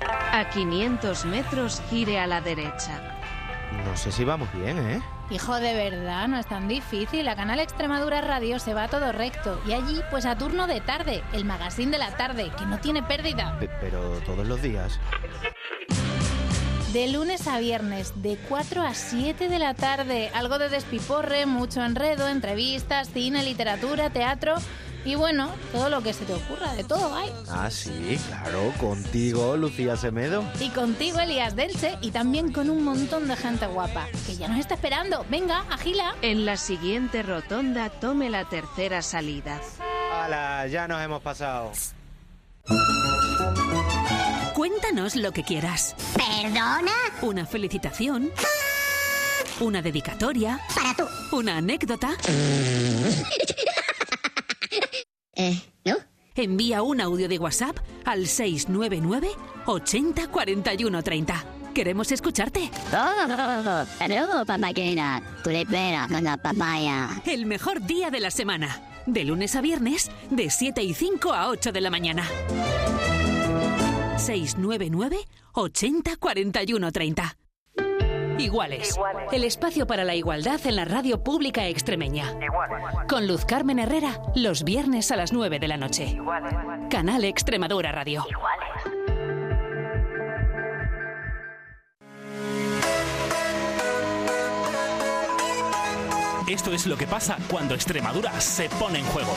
A 500 metros gire a la derecha. No sé si vamos bien, ¿eh? Hijo, de verdad, no es tan difícil. A Canal Extremadura Radio se va todo recto. Y allí, pues a turno de tarde, el magazine de la tarde, que no tiene pérdida. Pe- pero todos los días. De lunes a viernes, de 4 a 7 de la tarde. Algo de despiporre, mucho enredo, entrevistas, cine, literatura, teatro. Y bueno, todo lo que se te ocurra, de todo hay. Ah, sí, claro, contigo, Lucía Semedo. Y contigo, Elías Delche, y también con un montón de gente guapa, que ya nos está esperando. Venga, agila. En la siguiente rotonda tome la tercera salida. ¡Hala! Ya nos hemos pasado. Cuéntanos lo que quieras. ¿Perdona? Una felicitación. Una dedicatoria. Para tú. Una anécdota. Eh, ¿no? Envía un audio de WhatsApp al 699 80 41 30. Queremos escucharte. Papaya. El mejor día de la semana. De lunes a viernes, de 7 y 5 a 8 de la mañana. 699 80 41 30. Iguales. El espacio para la igualdad en la radio pública extremeña. Con Luz Carmen Herrera, los viernes a las 9 de la noche. Canal Extremadura Radio. Esto es lo que pasa cuando Extremadura se pone en juego.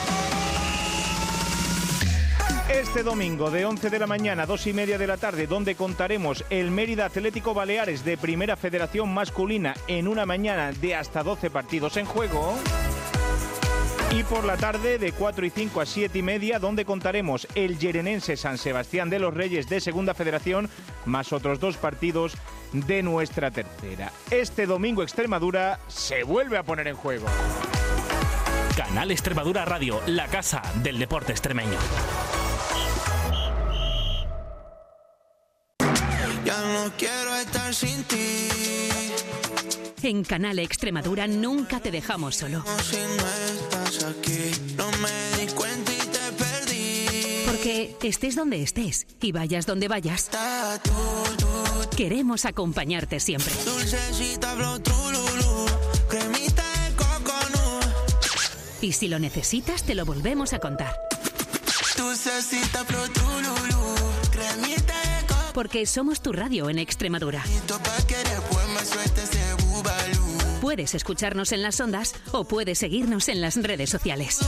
Este domingo de 11 de la mañana a 2 y media de la tarde, donde contaremos el Mérida Atlético Baleares de Primera Federación Masculina en una mañana de hasta 12 partidos en juego. Y por la tarde de 4 y 5 a 7 y media, donde contaremos el Yerenense San Sebastián de los Reyes de Segunda Federación, más otros dos partidos de nuestra tercera. Este domingo Extremadura se vuelve a poner en juego. Canal Extremadura Radio, la casa del deporte extremeño. Ya no quiero estar sin ti. En Canal Extremadura nunca te dejamos solo. Si no estás aquí, no me di cuenta y te perdí. Porque estés donde estés y vayas donde vayas, tú, tú, queremos acompañarte siempre. dulcecita. Cremita de. Y si lo necesitas, te lo volvemos a contar. Dulcecita, flow, trululú. Cremita. Porque somos tu radio en Extremadura. Puedes escucharnos en las ondas o puedes seguirnos en las redes sociales.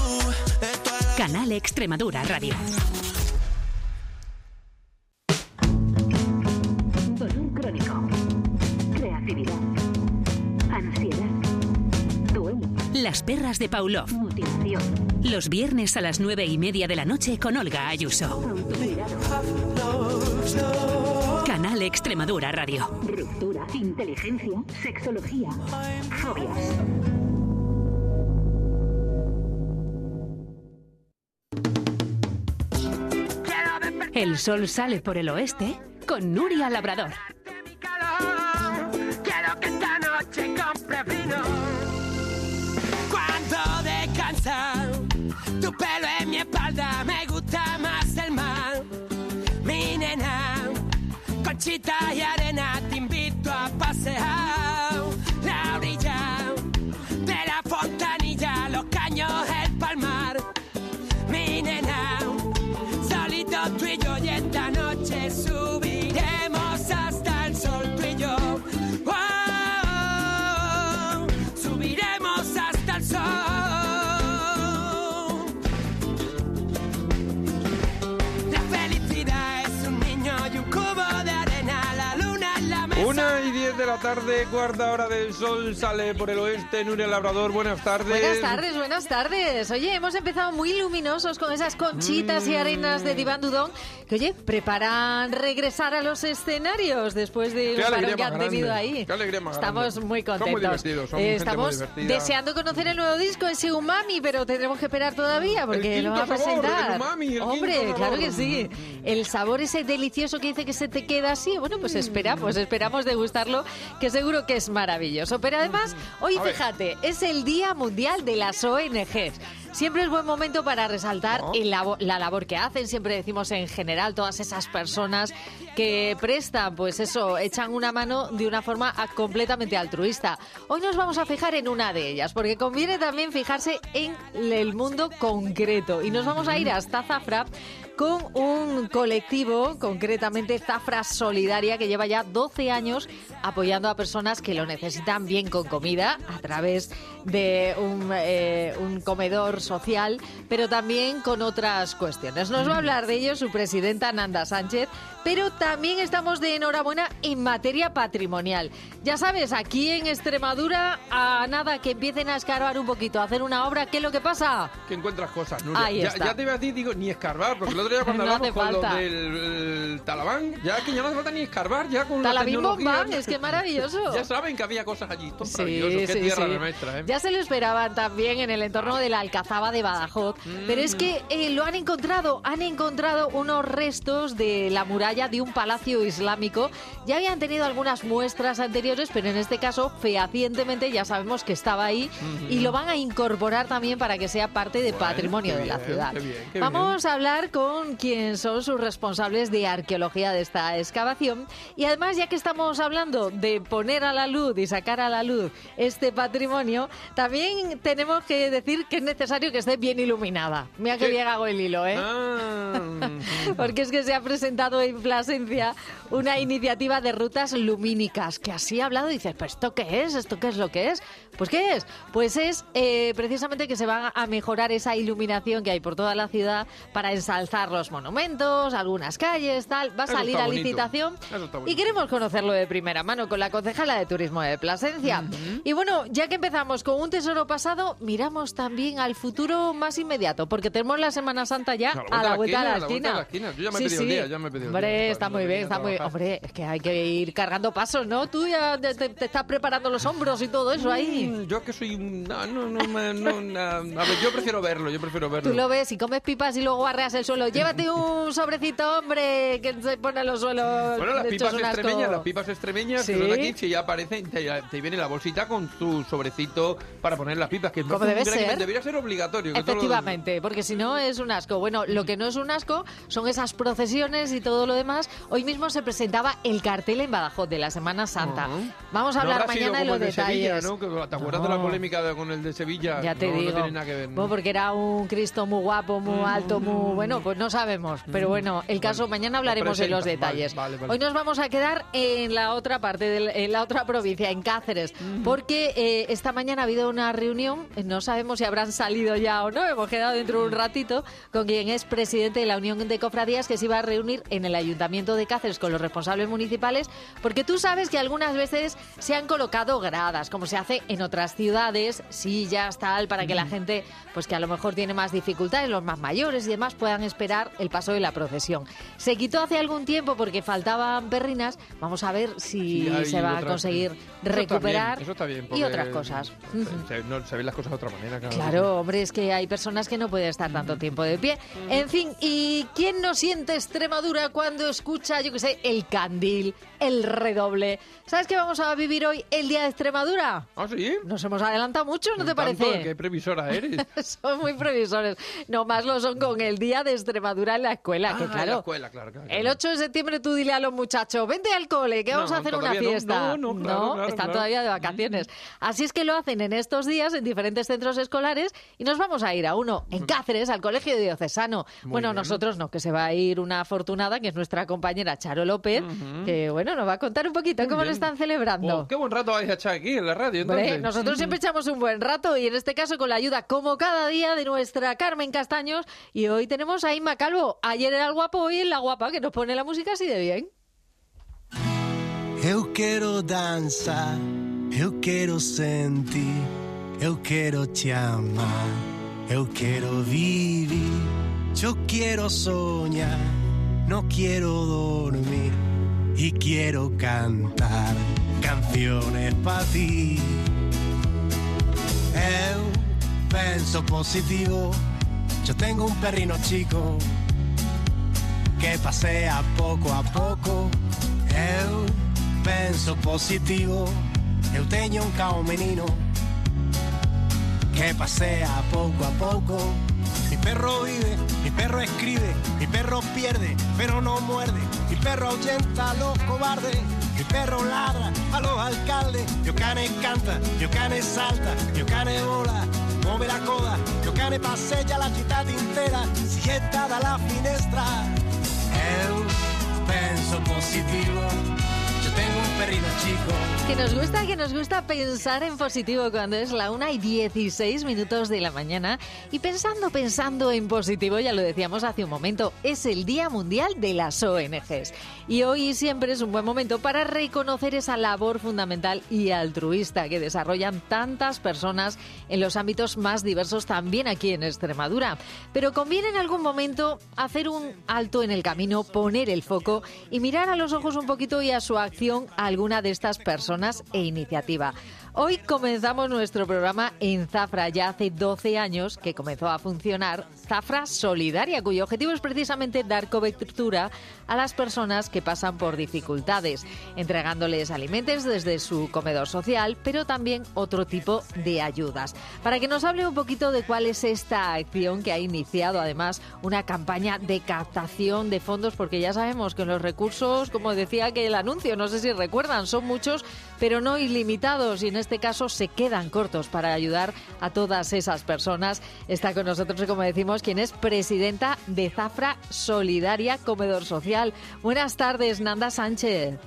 Canal Extremadura Radio. Las perras de Paulov. Los viernes a las nueve y media de la noche con Olga Ayuso. Canal Extremadura Radio. Ruptura. Inteligencia. Sexología. Fobias. El sol sale por el oeste con Nuria Labrador. Y arena, te invito a pasear. Tarde, cuarta hora del sol, sale por el oeste, Nuria Labrador, buenas tardes. Buenas tardes, buenas tardes. Oye, hemos empezado muy luminosos con esas conchitas y arenas de Diván Dudón, que oye, preparan regresar a los escenarios después del alegría parón que han tenido ahí. qué alegría más Estamos grande. muy Son muy contentos. divertidos, son Eh, muy Estamos divertida. deseando conocer el nuevo disco en Siumami, pero tendremos que esperar todavía porque El lo va a de presentar. Hombre, claro que sí. El sabor ese delicioso que dice que se te queda así, bueno, pues esperamos, esperamos degustarlo, que seguro que es maravilloso. Pero además, hoy fíjate, es el Día Mundial de las ONGs. Siempre es buen momento para resaltar el labo- la labor que hacen. Siempre decimos en general todas esas personas que prestan, pues eso, echan una mano de una forma completamente altruista. Hoy nos vamos a fijar en una de ellas, porque conviene también fijarse en el mundo concreto. Y nos vamos a ir hasta Zafra con un colectivo, concretamente Zafra Solidaria, que lleva ya 12 años apoyando a personas que lo necesitan bien con comida a través de un, eh, un comedor social, pero también con otras cuestiones. Nos va a hablar de ello su presidenta Nanda Sánchez, pero también estamos de enhorabuena en materia patrimonial. Ya sabes, aquí en Extremadura, a nada que empiecen a escarbar un poquito, a hacer una obra, ¿qué es lo que pasa? Que encuentras cosas, Nuria. Ahí ya, está. ya te iba a decir, digo, ni escarbar, porque el otro día cuando No hablamos con del el Talabán, ya que ya no hace falta ni escarbar, ya con la es que maravilloso. Ya saben que había cosas allí. Esto es Sí, maravilloso, qué sí, tierra sí. nuestra, ¿eh? Ya se lo esperaban también en el entorno de la Alcazaba de Badajoz. Pero es que eh, lo han encontrado, han encontrado unos restos de la muralla de un palacio islámico. Ya habían tenido algunas muestras anteriores, pero en este caso, fehacientemente, ya sabemos que estaba ahí y lo van a incorporar también para que sea parte de patrimonio qué de la bien, ciudad. qué bien, qué Vamos a hablar con quien son sus responsables de arqueología de esta excavación. Y además, ya que estamos hablando de poner a la luz y sacar a la luz este patrimonio, también tenemos que decir que es necesario que esté bien iluminada. Mira que bien hago el hilo, ¿eh? Ah, Porque es que se ha presentado en Plasencia una iniciativa de rutas lumínicas, que así ha hablado y dices, ¿pero esto qué es? ¿Esto qué es lo que es? Pues ¿qué es? Pues es eh, precisamente que se va a mejorar esa iluminación que hay por toda la ciudad para ensalzar los monumentos, algunas calles, tal. Va a Eso salir a bonito. licitación y queremos conocerlo de primera mano con la concejala de Turismo de Plasencia. Y bueno, ya que empezamos con un tesoro pasado, miramos también al futuro más inmediato, porque tenemos la Semana Santa ya a la vuelta de la esquina. a la esquina. Yo ya me he Sí, pedido el sí. día, ya me he pedido el Hombre, está muy bien, a está muy... trabajar. Hombre, es que hay que ir cargando pasos, ¿no? Tú ya te, te- te estás preparando los hombros y todo eso ahí. Mm, Yo que soy un... No, no, no, a ver, yo prefiero verlo, yo prefiero verlo. Tú lo ves y comes pipas y luego arreas el suelo. Llévate un sobrecito, hombre, que se pone en los suelos. Bueno, las pipas extremeñas, las pipas extremeñas que Sí. son aquí, si ya aparecen, te, te viene la bolsita con tu sobrecito para poner las pipas, que me Como debe ser. debería ser obligatorio. que Efectivamente, porque si no es un asco. Bueno, lo que no es un asco son esas procesiones y todo lo demás. Hoy mismo se presentaba el cartel en Badajoz de la Semana Santa. Vamos a No hablar sido mañana de los de Sevilla, detalles. ¿no? Que- ¿Te acuerdas de la No. polémica con el de Sevilla? Ya te no, digo. No tiene nada que ver. ¿no? Bueno, porque era un Cristo muy guapo, muy alto, muy bueno, pues no sabemos. Pero bueno, el caso, mañana hablaremos de los. Vale, detalles. vale, vale. Hoy nos vamos a quedar en la otra parte, del- en la otra provincia, en Cáceres, porque eh, esta mañana ha habido una reunión, no sabemos si habrán salido ya o no, hemos quedado dentro de un ratito, con quien es presidente de la Unión de Cofradías, que se iba a reunir en el Ayuntamiento de Cáceres con los responsables municipales, porque tú sabes que algunas veces se han colocado gradas, como se hace en otras ciudades, sillas, tal, para que la gente, pues que a lo mejor tiene más dificultades, los más mayores y demás, puedan esperar el paso de la procesión. Se quitó hace algún tiempo porque faltaban perrinas, vamos a ver si Sí, se va a conseguir Eso está bien, recuperar eso está bien, y otras cosas. Se, no, se ven las cosas de otra manera. Claro. Claro, hombre, es que hay personas que no pueden estar tanto tiempo de pie. En fin, ¿y quién no siente Extremadura cuando escucha, yo qué sé, el candil, el redoble? ¿Sabes que vamos a vivir hoy el Día de Extremadura? ¿Ah, sí? Nos hemos adelantado mucho, ¿no te Tanto, parece? ¿Qué previsora eres? son muy previsores. No más lo son con el Día de Extremadura en la escuela, que Ah, en claro. la escuela, claro, claro, El 8 de septiembre tú dile a los muchachos, vente al cole, que vamos No, a hacer una todavía no. fiesta. No, no, claro, claro, están todavía de vacaciones. Así es que lo hacen en estos días en diferentes centros escolares y nos vamos a ir a uno en Cáceres, al Colegio Diocesano. Muy bueno, bien. nosotros no, que se va a ir una afortunada, que es nuestra compañera Charo López, que bueno, nos va a contar un poquito cómo lo bien. están celebrando. Oh, qué buen rato vais a echar aquí en la radio, Hombre, nosotros siempre echamos un buen rato y en este caso con la ayuda, como cada día, de nuestra Carmen Castaños. Y hoy tenemos a Inma Calvo. Ayer era el guapo, hoy es la guapa que nos pone la música así de bien. Eu quero dançar, eu quero sentir, eu quero te amar, eu quero vivir, yo quiero soñar, no quiero dormir y quiero cantar canciones para ti. Eu penso positivo, yo tengo un perrino chico que pasea poco a poco. Eu penso positivo, eu teño un cao menino que pasea poco a poco. Mi perro vive, mi perro escribe, mi perro pierde, pero no muerde. Mi perro ahuyenta a los cobardes, mi perro ladra a los alcaldes. Yo cane canta, yo cane salta, yo cane vola, mueve la coda, yo cane pasea la ciudad entera, si está da la finestra. Eu penso positivo, tengo un perrito chico. Que nos gusta, que nos gusta pensar en positivo cuando es la 1 y 16 minutos de la mañana. Y pensando, pensando en positivo, ya lo decíamos hace un momento, es el Día Mundial de las ONGs. Y hoy siempre es un buen momento para reconocer esa labor fundamental y altruista que desarrollan tantas personas en los ámbitos más diversos también aquí en Extremadura. Pero conviene en algún momento hacer un alto en el camino, poner el foco y mirar a los ojos un poquito y a su acción a alguna de estas personas e iniciativa. Hoy comenzamos nuestro programa en Zafra. Ya hace 12 años que comenzó a funcionar Zafra Solidaria, cuyo objetivo es precisamente dar cobertura a las personas que pasan por dificultades, entregándoles alimentos desde su comedor social, pero también otro tipo de ayudas. Para que nos hable un poquito de cuál es esta acción que ha iniciado además una campaña de captación de fondos, porque ya sabemos que los recursos, como decía que el anuncio, no sé si recuerdan, son muchos, pero no ilimitados y en este caso se quedan cortos para ayudar a todas esas personas. Está con nosotros, como decimos, quien es presidenta de Zafra Solidaria Comedor Social. Buenas tardes, Nanda Sánchez.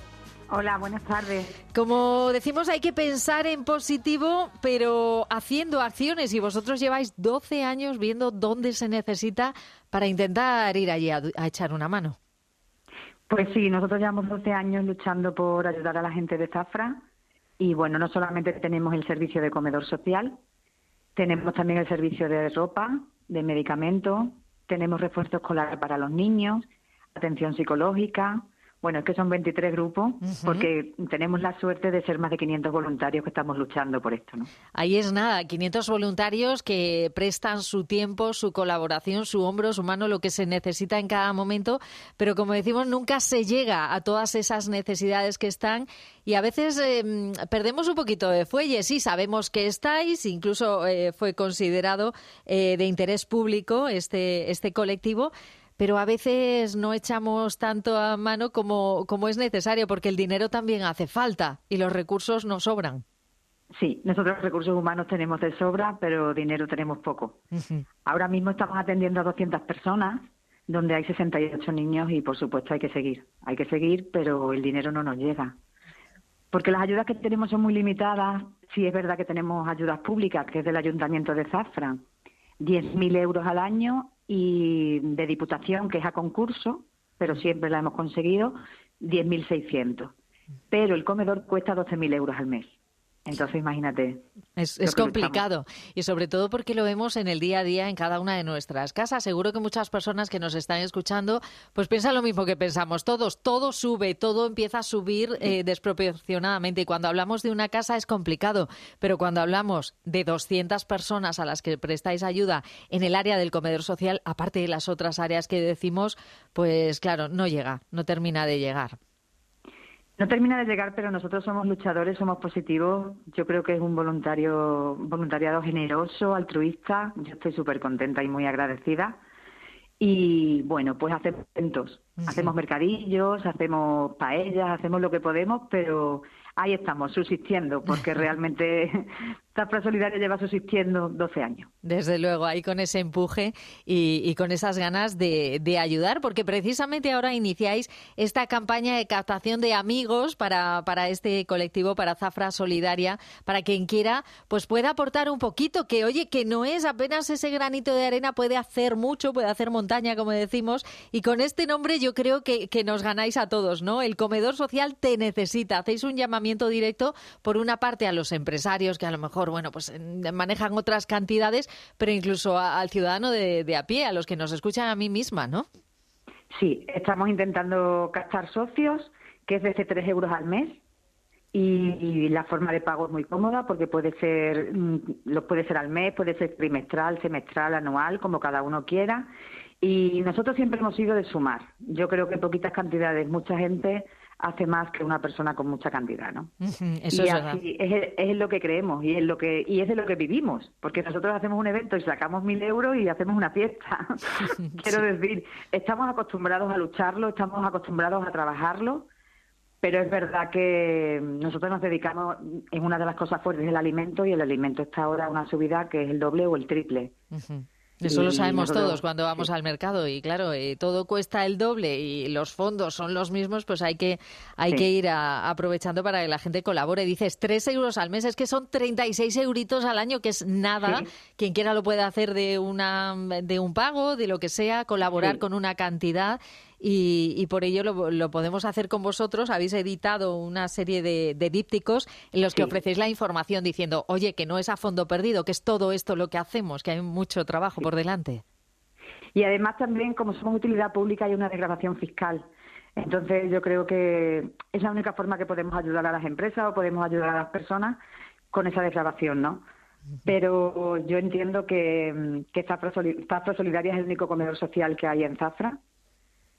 Hola, buenas tardes. Como decimos, hay que pensar en positivo, pero haciendo acciones. Y vosotros lleváis 12 años viendo dónde se necesita para intentar ir allí a, a echar una mano. Pues sí, nosotros llevamos 12 años luchando por ayudar a la gente de Zafra. Y bueno, no solamente tenemos el servicio de comedor social, tenemos también el servicio de ropa, de medicamentos, tenemos refuerzo escolar para los niños, atención psicológica. Bueno, es que son 23 grupos porque tenemos la suerte de ser más de 500 voluntarios que estamos luchando por esto, ¿no? Ahí es nada, 500 voluntarios que prestan su tiempo, su colaboración, su hombro, su mano, lo que se necesita en cada momento, pero como decimos, nunca se llega a todas esas necesidades que están y a veces eh, perdemos un poquito de fuelle. Sí, sabemos que estáis, incluso eh, fue considerado eh, de interés público este, este colectivo, pero a veces no echamos tanto a mano como, como es necesario, porque el dinero también hace falta y los recursos no sobran. Sí, nosotros recursos humanos tenemos de sobra, pero dinero tenemos poco. Ahora mismo estamos atendiendo a 200 personas, donde hay 68 niños y, por supuesto, hay que seguir. Hay que seguir, pero el dinero no nos llega. Porque las ayudas que tenemos son muy limitadas. Sí es verdad que tenemos ayudas públicas, que es del Ayuntamiento de Zafra, 10.000 euros al año y de Diputación, que es a concurso, pero siempre la hemos conseguido, 10.600. Pero el comedor cuesta 12.000 euros al mes. Entonces, imagínate. Es, es complicado y sobre todo porque lo vemos en el día a día en cada una de nuestras casas. Seguro que muchas personas que nos están escuchando pues piensan lo mismo que pensamos todos. Todo sube, todo empieza a subir eh, desproporcionadamente y cuando hablamos de una casa es complicado, pero cuando hablamos de 200 personas a las que prestáis ayuda en el área del comedor social, aparte de las otras áreas que decimos, pues claro, no llega, no termina de llegar. No termina de llegar, pero nosotros somos luchadores, somos positivos. Yo creo que es un voluntario, voluntariado generoso, altruista. Yo estoy súper contenta y muy agradecida. Y bueno, pues hacemos eventos, hacemos mercadillos, hacemos paellas, hacemos lo que podemos, pero ahí estamos, subsistiendo, porque realmente Zafra Solidaria lleva subsistiendo 12 años. Desde luego, ahí con ese empuje y, con esas ganas de, ayudar, porque precisamente ahora iniciáis esta campaña de captación de amigos para, este colectivo, para Zafra Solidaria, para quien quiera, pues pueda aportar un poquito, que oye, que no es apenas ese granito de arena, puede hacer mucho, puede hacer montaña, como decimos, y con este nombre yo creo que nos ganáis a todos, ¿no? El comedor social te necesita, hacéis un llamamiento directo, por una parte, a los empresarios que a lo mejor bueno, pues manejan otras cantidades, pero incluso al ciudadano de, a pie, a los que nos escuchan a mí misma, ¿no? Sí, estamos intentando captar socios, que es desde 3 euros al mes. Y, la forma de pago es muy cómoda porque puede ser lo puede ser al mes, puede ser trimestral, semestral, anual, como cada uno quiera. Y nosotros siempre hemos ido de sumar. Yo creo que poquitas cantidades, mucha gente hace más que una persona con mucha cantidad, ¿no? Eso y es verdad. así es, es lo que creemos y es lo que y es de lo que vivimos, porque nosotros hacemos un evento y sacamos mil euros y hacemos una fiesta. Quiero decir, estamos acostumbrados a lucharlo, estamos acostumbrados a trabajarlo, pero es verdad que nosotros nos dedicamos en una de las cosas fuertes el alimento y el alimento está ahora a una subida que es el doble o el triple. Eso lo sabemos nosotros- todos cuando vamos al mercado y claro, eh, todo cuesta el doble y los fondos son los mismos, pues hay que hay Sí. que ir a- aprovechando para que la gente colabore. Dices, tres euros al mes, es que son 36 euritos al año, que es nada. Sí. Quien quiera lo puede hacer de, una, de un pago, de lo que sea, colaborar con una cantidad. Y, y por ello lo, lo podemos hacer con vosotros. Habéis editado una serie de, de dípticos en los que ofrecéis la información diciendo, oye, que no es a fondo perdido, que es todo esto lo que hacemos, que hay mucho trabajo por delante. Y además también, como somos utilidad pública, hay una desgravación fiscal. Entonces yo creo que es la única forma que podemos ayudar a las empresas o podemos ayudar a las personas con esa desgravación, ¿no? Pero yo entiendo que, mm, que Zafra Solidaria es el único comedor social que hay en Zafra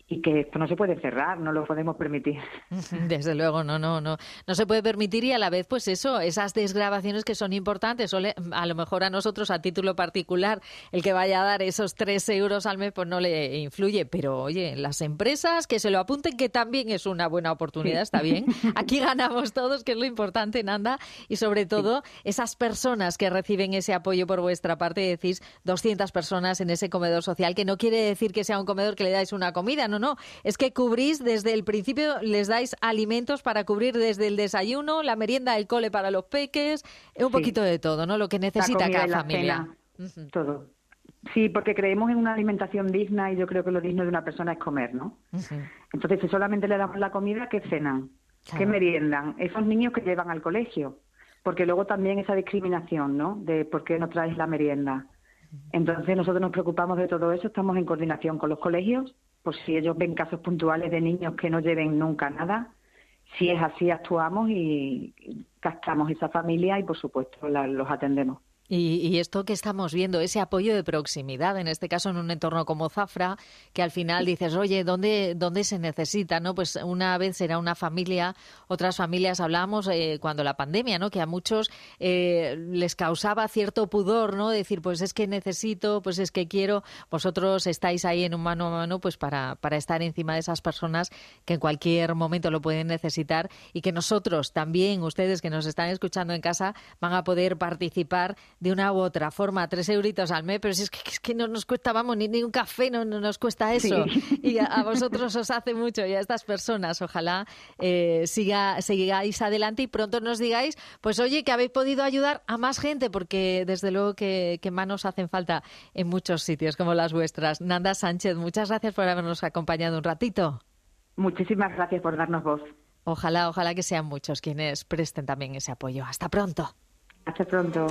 y que esto no se puede cerrar, no lo podemos permitir. Desde luego, no, no, no. No se puede permitir y a la vez, pues eso, esas desgrabaciones que son importantes. a lo mejor a nosotros, a título particular, el que vaya a dar esos tres euros al mes, pues no le influye. Pero oye, las empresas que se lo apunten, que también es una buena oportunidad, está bien. Aquí ganamos todos, que es lo importante, Nanda. Y sobre todo, esas personas que reciben ese apoyo por vuestra parte, decís 200 personas en ese comedor social, que no quiere decir que sea un comedor que le dais una comida, no, no. Es que cubrís desde el principio, les dais alimentos para cubrir desde el desayuno, la merienda, el cole para los peques, un Sí. poquito de todo, ¿no? Lo que necesita cada familia. cena. Todo. Sí, porque creemos en una alimentación digna y yo creo que lo digno de una persona es comer, ¿no? Entonces, si solamente le damos la comida, ¿qué cenan? ¿Qué Claro. meriendan? Esos niños que llevan al colegio. Porque luego también esa discriminación, ¿no? De por qué no traes la merienda. Entonces, nosotros nos preocupamos de todo eso, estamos en coordinación con los colegios, por si ellos ven casos puntuales de niños que no lleven nunca nada. Si es así, actuamos y captamos esa familia y, por supuesto, los atendemos. Y, y esto que estamos viendo, ese apoyo de proximidad, en este caso en un entorno como Zafra, que al final dices, oye, ¿dónde, dónde se necesita? no Pues una vez será una familia, otras familias, hablábamos eh, cuando la pandemia, ¿no? que a muchos eh, les causaba cierto pudor, ¿no? Decir, pues es que necesito, pues es que quiero. Vosotros estáis ahí en un mano a mano pues para, para estar encima de esas personas que en cualquier momento lo pueden necesitar y que nosotros también, ustedes que nos están escuchando en casa, van a poder participar de una u otra forma. Tres euritos al mes, pero si es que, es que no nos cuesta, vamos, ni, ni un café no, no nos cuesta eso. Sí. Y a, a vosotros os hace mucho y a estas personas, ojalá eh, siga, sigáis adelante y pronto nos digáis, pues oye, que habéis podido ayudar a más gente, porque desde luego que, que manos hacen falta en muchos sitios como las vuestras. Nanda Sánchez, muchas gracias por habernos acompañado un ratito. Muchísimas gracias por darnos voz. Ojalá, ojalá que sean muchos quienes presten también ese apoyo. Hasta pronto. Hasta pronto.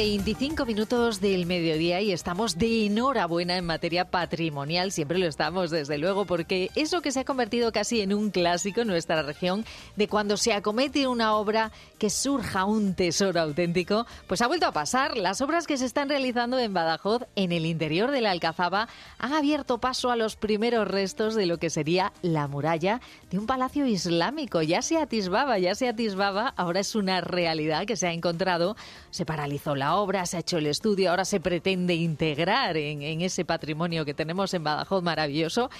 25 minutos del mediodía y estamos de enhorabuena en materia patrimonial. Siempre lo estamos, desde luego, porque eso que se ha convertido casi en un clásico en nuestra región, de cuando se acomete una obra que surja un tesoro auténtico, pues ha vuelto a pasar. Las obras que se están realizando en Badajoz, en el interior de la Alcazaba, han abierto paso a los primeros restos de lo que sería la muralla de un palacio islámico. Ya se atisbaba, ya se atisbaba, ahora es una realidad que se ha encontrado. Se paralizó la obra, se ha hecho el estudio, ahora se pretende integrar en, en ese patrimonio que tenemos en Badajoz maravilloso.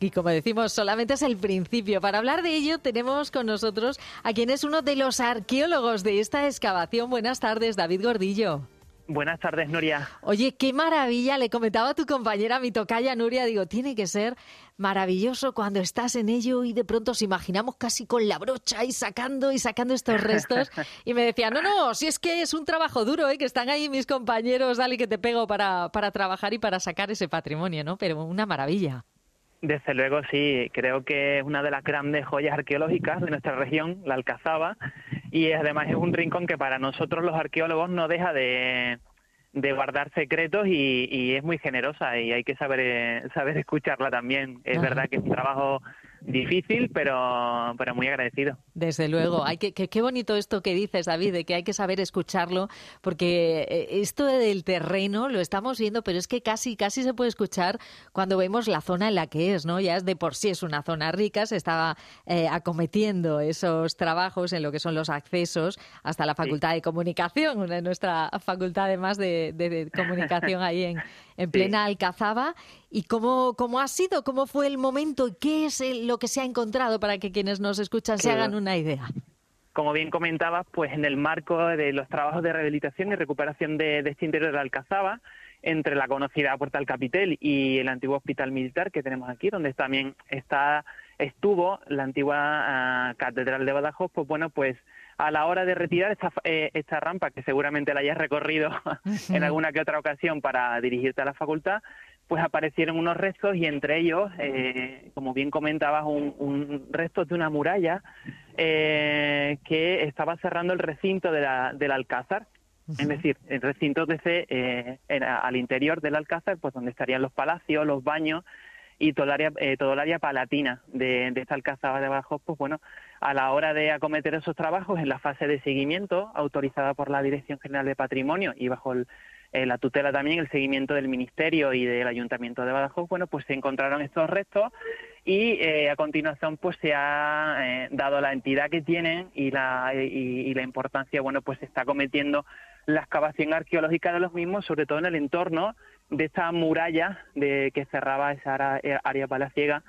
Y como decimos, solamente es el principio. Para hablar de ello tenemos con nosotros a quien es uno de los arqueólogos de esta excavación. Buenas tardes, David Gordillo. Buenas tardes, Nuria. Oye, qué maravilla. Le comentaba a tu compañera, mi tocaya Nuria, digo, tiene que ser maravilloso cuando estás en ello y de pronto os imaginamos casi con la brocha y sacando y sacando estos restos. Y me decía, no, no, si es que es un trabajo duro, ¿eh? que están ahí mis compañeros, dale que te pego para, para trabajar y para sacar ese patrimonio, ¿no? Pero una maravilla. Desde luego, sí. Creo que es una de las grandes joyas arqueológicas de nuestra región, la Alcazaba, y además es un rincón que para nosotros los arqueólogos no deja de, de guardar secretos y, y, es muy generosa y hay que saber eh, saber escucharla también. Es Ajá. verdad que es un trabajo difícil, pero, pero muy agradecido. Desde luego, hay que, que- qué bonito esto que dices, David, de que hay que saber escucharlo, porque eh, esto del terreno lo estamos viendo, pero es que casi, casi se puede escuchar cuando vemos la zona en la que es, ¿no? Ya es de por sí es una zona rica, se estaba eh, acometiendo esos trabajos en lo que son los accesos hasta la Facultad de Comunicación, una de nuestra facultad además de, de- de comunicación ahí en, en plena Alcazaba. ¿Y cómo, cómo ha sido? ¿Cómo fue el momento? ¿Qué es el- lo que se ha encontrado para que quienes nos escuchan se hagan una idea? Como bien comentabas, pues en el marco de los trabajos de rehabilitación y recuperación de, de este interior de Alcazaba, entre la conocida Puerta del Capitel y el antiguo hospital militar que tenemos aquí, donde también está estuvo la antigua ah, catedral de Badajoz, pues bueno, pues a la hora de retirar esta, eh, esta rampa, que seguramente la hayas recorrido en alguna que otra ocasión para dirigirte a la facultad, pues aparecieron unos restos y entre ellos, eh, como bien comentabas, un, un resto de una muralla eh, que estaba cerrando el recinto de la, del Alcázar. Es decir, el recinto desde eh, al interior del Alcázar, pues donde estarían los palacios, los baños y todo el área, eh, todo el área palatina de, de esta Alcazaba de abajo, pues bueno, a la hora de acometer esos trabajos en la fase de seguimiento autorizada por la Dirección General de Patrimonio y bajo el, eh, la tutela también el seguimiento del Ministerio y del Ayuntamiento de Badajoz, bueno, pues se encontraron estos restos y eh, a continuación pues se ha eh, dado la entidad que tienen y la, y, y la importancia, bueno, pues se está cometiendo la excavación arqueológica de los mismos, sobre todo en el entorno de esta muralla de que cerraba esa área, área palaciega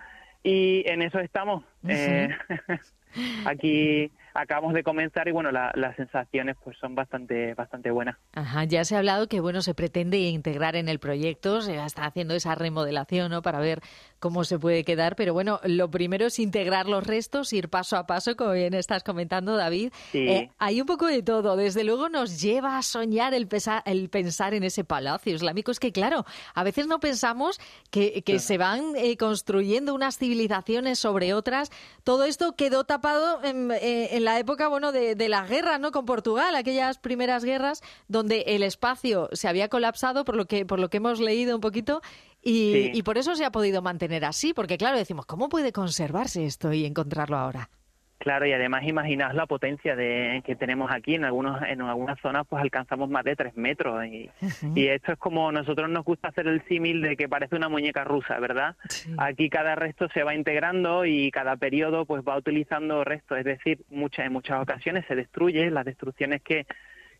y en eso estamos. Eh, aquí acabamos de comenzar y bueno, la- las sensaciones pues son bastante bastante buenas. Ajá, ya se ha hablado que bueno se pretende integrar en el proyecto, se está haciendo esa remodelación, ¿no? Para ver cómo se puede quedar, pero bueno, lo primero es integrar los restos, ir paso a paso, como bien estás comentando, David. Sí. Eh, hay un poco de todo. Desde luego nos lleva a soñar el, pesa- el pensar en ese palacio islámico. Es que claro, a veces no pensamos que, que se van eh, construyendo unas civilizaciones sobre otras. Todo esto quedó tapado en, eh, en la época, bueno, de, de las guerras, ¿no? Con Portugal, aquellas primeras guerras donde el espacio se había colapsado, por lo que, por lo que hemos leído un poquito, y, Sí. y por eso se ha podido mantener así, porque claro, decimos, ¿cómo puede conservarse esto y encontrarlo ahora? Claro, y además imaginaos la potencia de, que tenemos aquí. En algunos en algunas zonas pues alcanzamos más de tres metros. Y, y esto es como nosotros nos gusta hacer el símil de que parece una muñeca rusa, ¿verdad? Aquí cada resto se va integrando y cada periodo pues va utilizando restos. Es decir, muchas en muchas ocasiones se destruye. Las destrucciones que,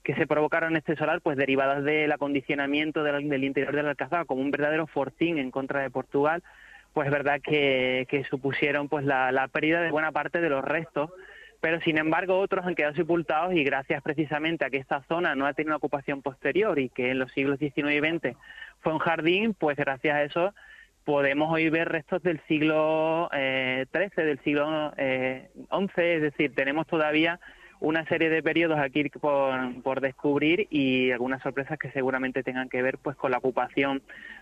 que se provocaron en este solar pues derivadas del acondicionamiento del, del interior del Alcázar como un verdadero fortín en contra de Portugal pues es verdad que, que supusieron pues la, la pérdida de buena parte de los restos, pero sin embargo otros han quedado sepultados y gracias precisamente a que esta zona no ha tenido ocupación posterior y que en los siglos XIX y XX fue un jardín, pues gracias a eso podemos hoy ver restos del siglo eh, XIII, del siglo eh, XI, es decir, tenemos todavía una serie de periodos aquí por, por descubrir y algunas sorpresas que seguramente tengan que ver pues con la ocupación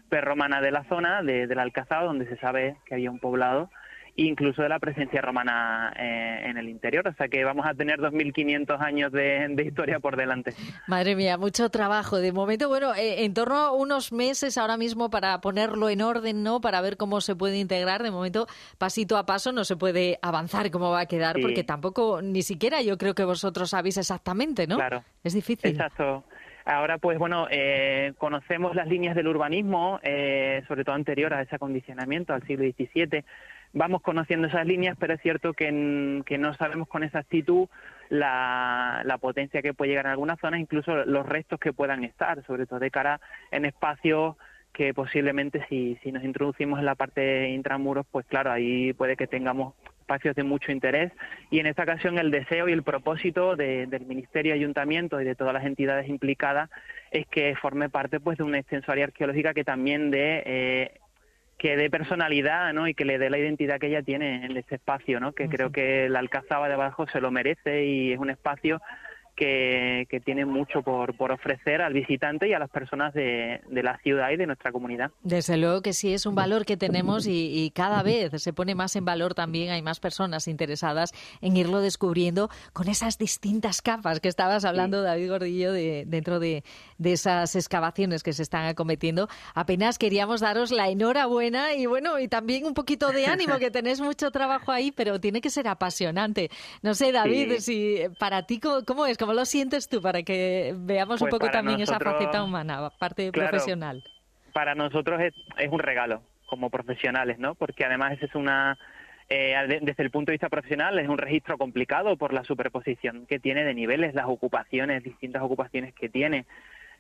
prerromana de la zona, de, del Alcázar, donde se sabe que había un poblado, incluso de la presencia romana eh, en el interior. O sea que vamos a tener 2.500 años de, de historia por delante. Madre mía, mucho trabajo. De momento, bueno, eh, en torno a unos meses ahora mismo para ponerlo en orden, ¿no? Para ver cómo se puede integrar. De momento, pasito a paso, no se puede avanzar cómo va a quedar, Sí. porque tampoco, ni siquiera yo creo que vosotros sabéis exactamente, ¿no? Claro. Es difícil. Exacto. Ahora, pues bueno, eh, conocemos las líneas del urbanismo, eh, sobre todo anterior a ese acondicionamiento, al siglo XVII. Vamos conociendo esas líneas, pero es cierto que, no sabemos con exactitud la, la potencia que puede llegar en algunas zonas, incluso los restos que puedan estar, sobre todo de cara en espacios que posiblemente si, si nos introducimos en la parte intramuros, pues claro, ahí puede que tengamos espacios de mucho interés. Y en esta ocasión el deseo y el propósito de- del Ministerio, Ayuntamiento y de todas las entidades implicadas es que forme parte pues de una extenso área arqueológica que también dé eh, que dé personalidad ¿no? y que le dé la identidad que ella tiene en este espacio, ¿no? que creo que la Alcazaba de abajo se lo merece y es un espacio que, que tiene mucho por, por ofrecer al visitante y a las personas de, de la ciudad y de nuestra comunidad. Desde luego que sí, es un valor que tenemos y, y cada vez se pone más en valor también. Hay más personas interesadas en irlo descubriendo con esas distintas capas que estabas hablando, David Gordillo, de, dentro de, de esas excavaciones que se están acometiendo. Apenas queríamos daros la enhorabuena y bueno, y también un poquito de ánimo, que tenés mucho trabajo ahí, pero tiene que ser apasionante. No sé, David, Sí. si para ti, ¿cómo, cómo es? ¿Cómo lo sientes tú? Para que veamos un Pues poco también esa nosotros- faceta humana, parte Claro. profesional. para nosotros es, es un regalo como profesionales, ¿no? Porque además es una, eh, de- desde el punto de vista profesional, es un registro complicado por la superposición que tiene de niveles, las ocupaciones, distintas ocupaciones que tiene.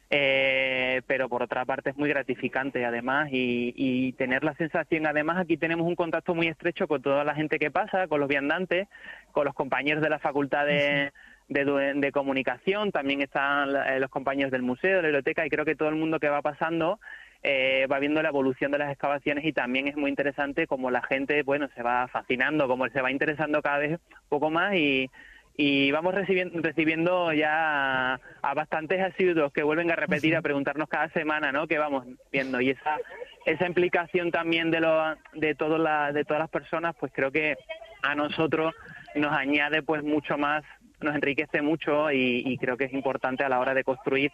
Eh, pero por otra parte es muy gratificante además y, y tener la sensación, además aquí tenemos un contacto muy estrecho con toda la gente que pasa, con los viandantes, con los compañeros de la facultad de, de, de comunicación, también están eh, los compañeros del museo, de la biblioteca y creo que todo el mundo que va pasando eh, va viendo la evolución de las excavaciones y también es muy interesante como la gente, bueno, se va fascinando, como se va interesando cada vez un poco más y, y vamos recibiendo, recibiendo ya a, a bastantes asiduos que vuelven a repetir, a preguntarnos cada semana, ¿no? Que vamos viendo y esa esa implicación también de lo, de todo la, de todas las personas, pues creo que a nosotros nos añade pues mucho más, nos enriquece mucho y, y creo que es importante a la hora de construir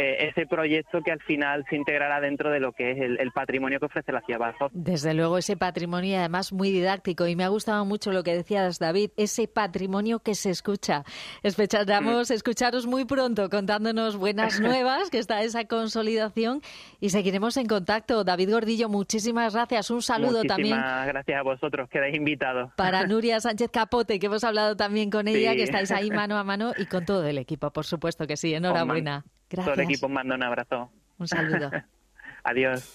eh, ese proyecto que al final se integrará dentro de lo que es el, el patrimonio que ofrece la ciudad de Badajoz. Desde luego ese patrimonio además muy didáctico y me ha gustado mucho lo que decías David, ese patrimonio que se escucha. Esperamos escucharos muy pronto contándonos buenas nuevas, que está esa consolidación y seguiremos en contacto. David Gordillo, muchísimas gracias. Un saludo Muchísimas también gracias a vosotros, quedáis invitados. para Nuria Sánchez Capote, que hemos hablado también con ella, Sí. que estáis ahí mano a mano y con todo el equipo, por supuesto que sí. Enhorabuena. Todo el equipo os manda un abrazo. Un saludo. Adiós.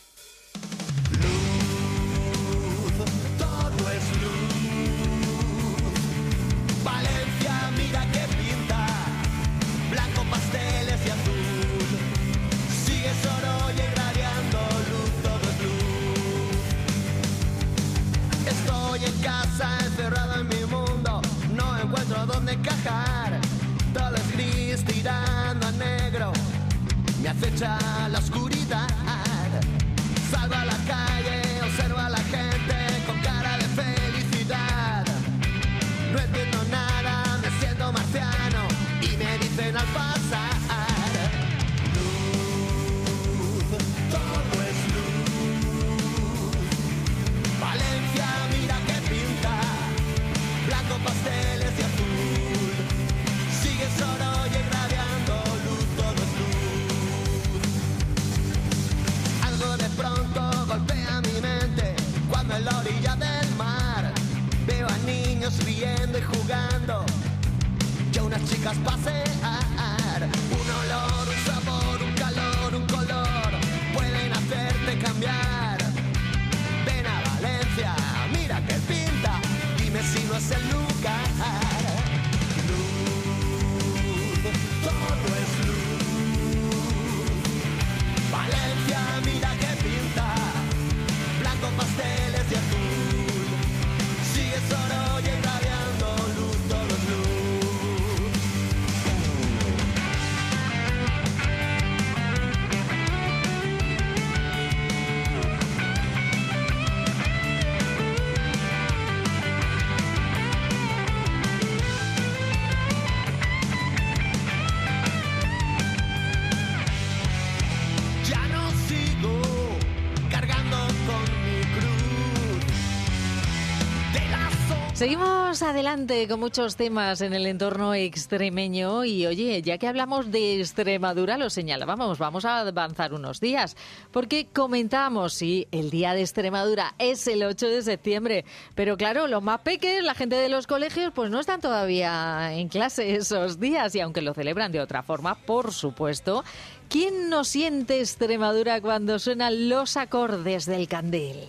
todo es luz. Valencia, mira que pinta, blanco, pasteles y azul. Sigue solo y irradiando luz, todo es luz. Estoy en casa, encerrado en mi mundo, no encuentro dónde encajar. Me acecha la oscuridad. Salgo a la calle, observo a la niños y jugando y unas chicas pasear. Un olor, un sabor, un calor, un color pueden hacerte cambiar. Ven a Valencia, mira que pinta, dime si no es el lugar. Seguimos adelante con muchos temas en el entorno extremeño y oye, ya que hablamos de Extremadura, lo señalábamos, vamos a avanzar unos días, porque comentamos, sí, el día de Extremadura es el 8 de septiembre, pero claro, los más la gente de los colegios, pues no están todavía en clase esos días y aunque lo celebran de otra forma, por supuesto, ¿quién no siente Extremadura cuando suenan los acordes del candil?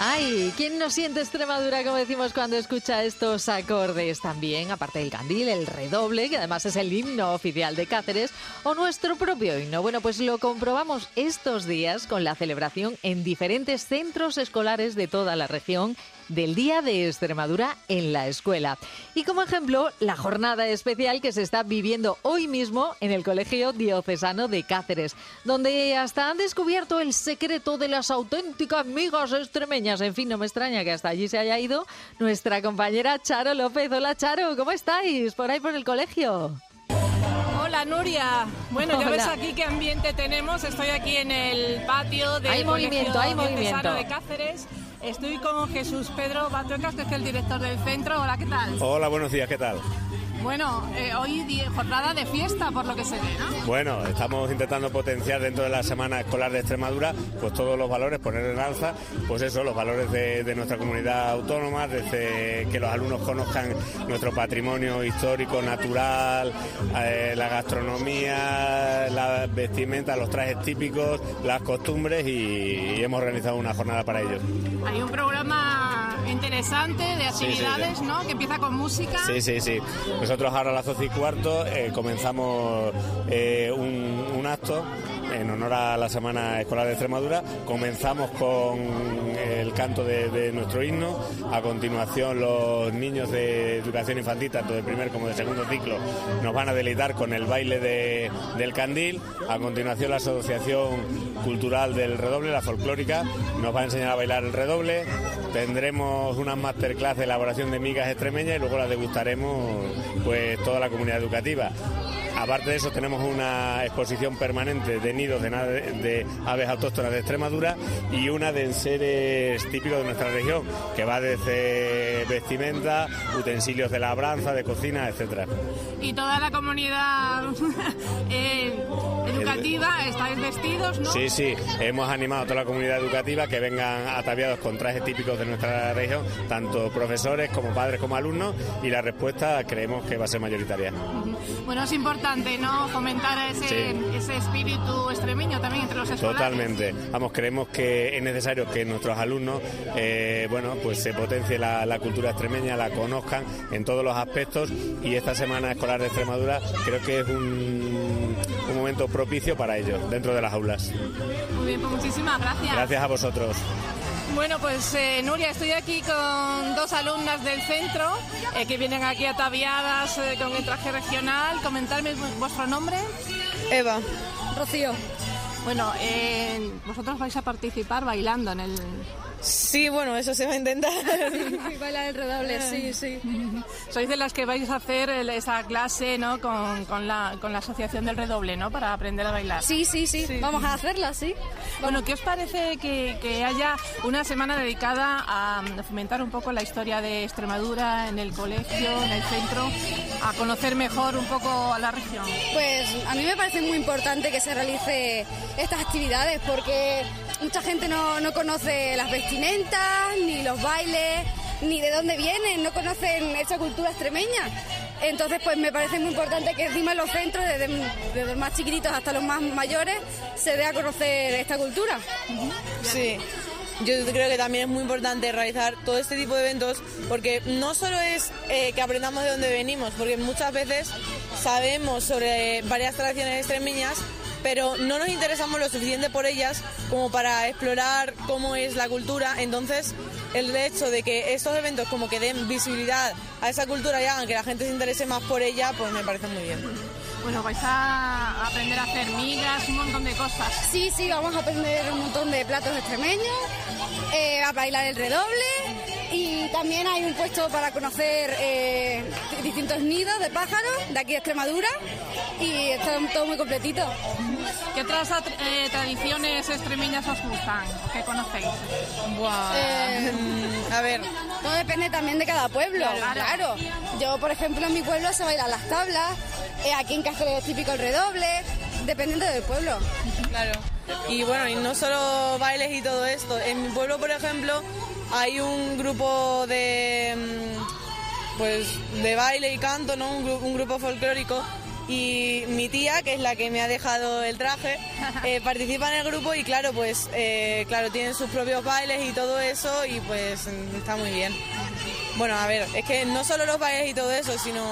Ay, ¿quién no siente Extremadura, como decimos cuando escucha estos acordes? También, aparte del candil, el redoble, que además es el himno oficial de Cáceres, o nuestro propio himno. Bueno, pues lo comprobamos estos días con la celebración en diferentes centros escolares de toda la región del Día de Extremadura en la escuela. Y como ejemplo, la jornada especial que se está viviendo hoy mismo en el Colegio Diocesano de Cáceres, donde hasta han descubierto el secreto de las auténticas migas extremeñas. En fin, no me extraña que hasta allí se haya ido nuestra compañera Charo López. Hola Charo, ¿cómo estáis? Por ahí por el colegio. Hola Nuria. Bueno, ya ves aquí qué ambiente tenemos. Estoy aquí en el patio del Hay movimiento, hay Diocesano movimiento. de Cáceres. Estoy con Jesús Pedro Batuecas, que es el director del centro. Hola, ¿qué tal? Hola, buenos días, ¿qué tal? Bueno, eh, hoy jornada de fiesta, por lo que se ve, ¿no? Bueno, estamos intentando potenciar dentro de la Semana Escolar de Extremadura pues todos los valores, poner en alza, pues eso, los valores de, de nuestra comunidad autónoma, desde que los alumnos conozcan nuestro patrimonio histórico, natural, eh, la gastronomía, la vestimenta, los trajes típicos, las costumbres y, y hemos organizado una jornada para ellos. Hay un programa interesante de Sí, sí, actividades, sí. ¿no? Que empieza con música. Sí, sí, sí. Nosotros ahora a las 12 y cuarto eh, comenzamos eh, un, acto en honor a la Semana Escolar de Extremadura. Comenzamos con el canto de, nuestro himno. A continuación los niños de educación infantil, tanto de primer como de segundo ciclo, nos van a deleitar con el baile de- del candil. A continuación la Asociación Cultural del Redoble, la folclórica, nos va a enseñar a bailar el redoble. Tendremos unas masterclass de elaboración de migas extremeñas y luego las degustaremos pues toda la comunidad educativa. Aparte de eso tenemos una exposición permanente de nidos de, aves autóctonas de Extremadura y una de enseres típicos de nuestra región, que va desde vestimenta, utensilios de labranza, de cocina, etcétera. Y toda la comunidad eh, educativa estáis vestidos, ¿no? Sí, sí, hemos animado a toda la comunidad educativa que vengan ataviados con trajes típicos de nuestra región, tanto profesores como padres como alumnos, y la respuesta creemos que va a ser mayoritaria. Bueno, es importante, ¿no? Fomentar ese, Sí. ese espíritu extremeño también entre los escolares. Totalmente. Vamos, creemos que es necesario que nuestros alumnos, eh, bueno, pues se potencie la, la cultura extremeña, la conozcan en todos los aspectos y esta semana escolar de Extremadura creo que es un, un momento propicio para ellos dentro de las aulas. Muy bien, pues muchísimas gracias. Gracias a vosotros. Bueno, pues eh, Nuria, estoy aquí con dos alumnas del centro eh, que vienen aquí ataviadas eh, con el traje regional. Comentarme vu- vuestro nombre. Eva. Rocío. Bueno, eh, vosotros vais a participar bailando en el... Sí, bueno, eso se va a intentar. Bailar el redoble, sí, sí. Sois de las que vais a hacer esa clase, ¿no? Con, con la, con la asociación del redoble, ¿no? Para aprender a bailar. Sí, sí, sí, vamos a hacerla, sí. Bueno, ¿qué os parece que, que haya una semana dedicada a fomentar un poco la historia de Extremadura en el colegio, en el centro, a conocer mejor un poco a la región? Pues a mí me parece muy importante que se realice estas actividades porque mucha gente no, no conoce las ni los bailes, ni de dónde vienen, no conocen esa cultura extremeña. Entonces, pues me parece muy importante que encima en los centros, desde, desde los más chiquititos hasta los más mayores, se dé a conocer esta cultura. Sí. Yo creo que también es muy importante realizar todo este tipo de eventos porque no solo es eh, que aprendamos de dónde venimos, porque muchas veces sabemos sobre varias tradiciones extremeñas, pero no nos interesamos lo suficiente por ellas como para explorar cómo es la cultura. Entonces, el hecho de que estos eventos como que den visibilidad a esa cultura y hagan que la gente se interese más por ella, pues me parece muy bien. Bueno, vais a aprender a hacer migas, un montón de cosas. Sí, sí, vamos a aprender un montón de platos extremeños, eh, a bailar el redoble y también hay un puesto para conocer eh, distintos nidos de pájaros de aquí de Extremadura y está todo muy completito. ¿Qué otras eh, tradiciones extremeñas os gustan? ¿Qué conocéis? Eh, a ver, todo depende también de cada pueblo, Claro. claro. Yo, por ejemplo, en mi pueblo se bailan las tablas, eh, aquí en Cáceres es típico el redoble, dependiendo del pueblo. Claro. Y bueno, y no solo bailes y todo esto. En mi pueblo, por ejemplo, hay un grupo de mm, pues de baile y canto, ¿no? Un, gru- un grupo folclórico. Y mi tía, que es la que me ha dejado el traje, eh, participa en el grupo y claro, pues eh, claro, tienen sus propios bailes y todo eso y pues mm, está muy bien. Bueno, a ver, es que no solo los bailes y todo eso, sino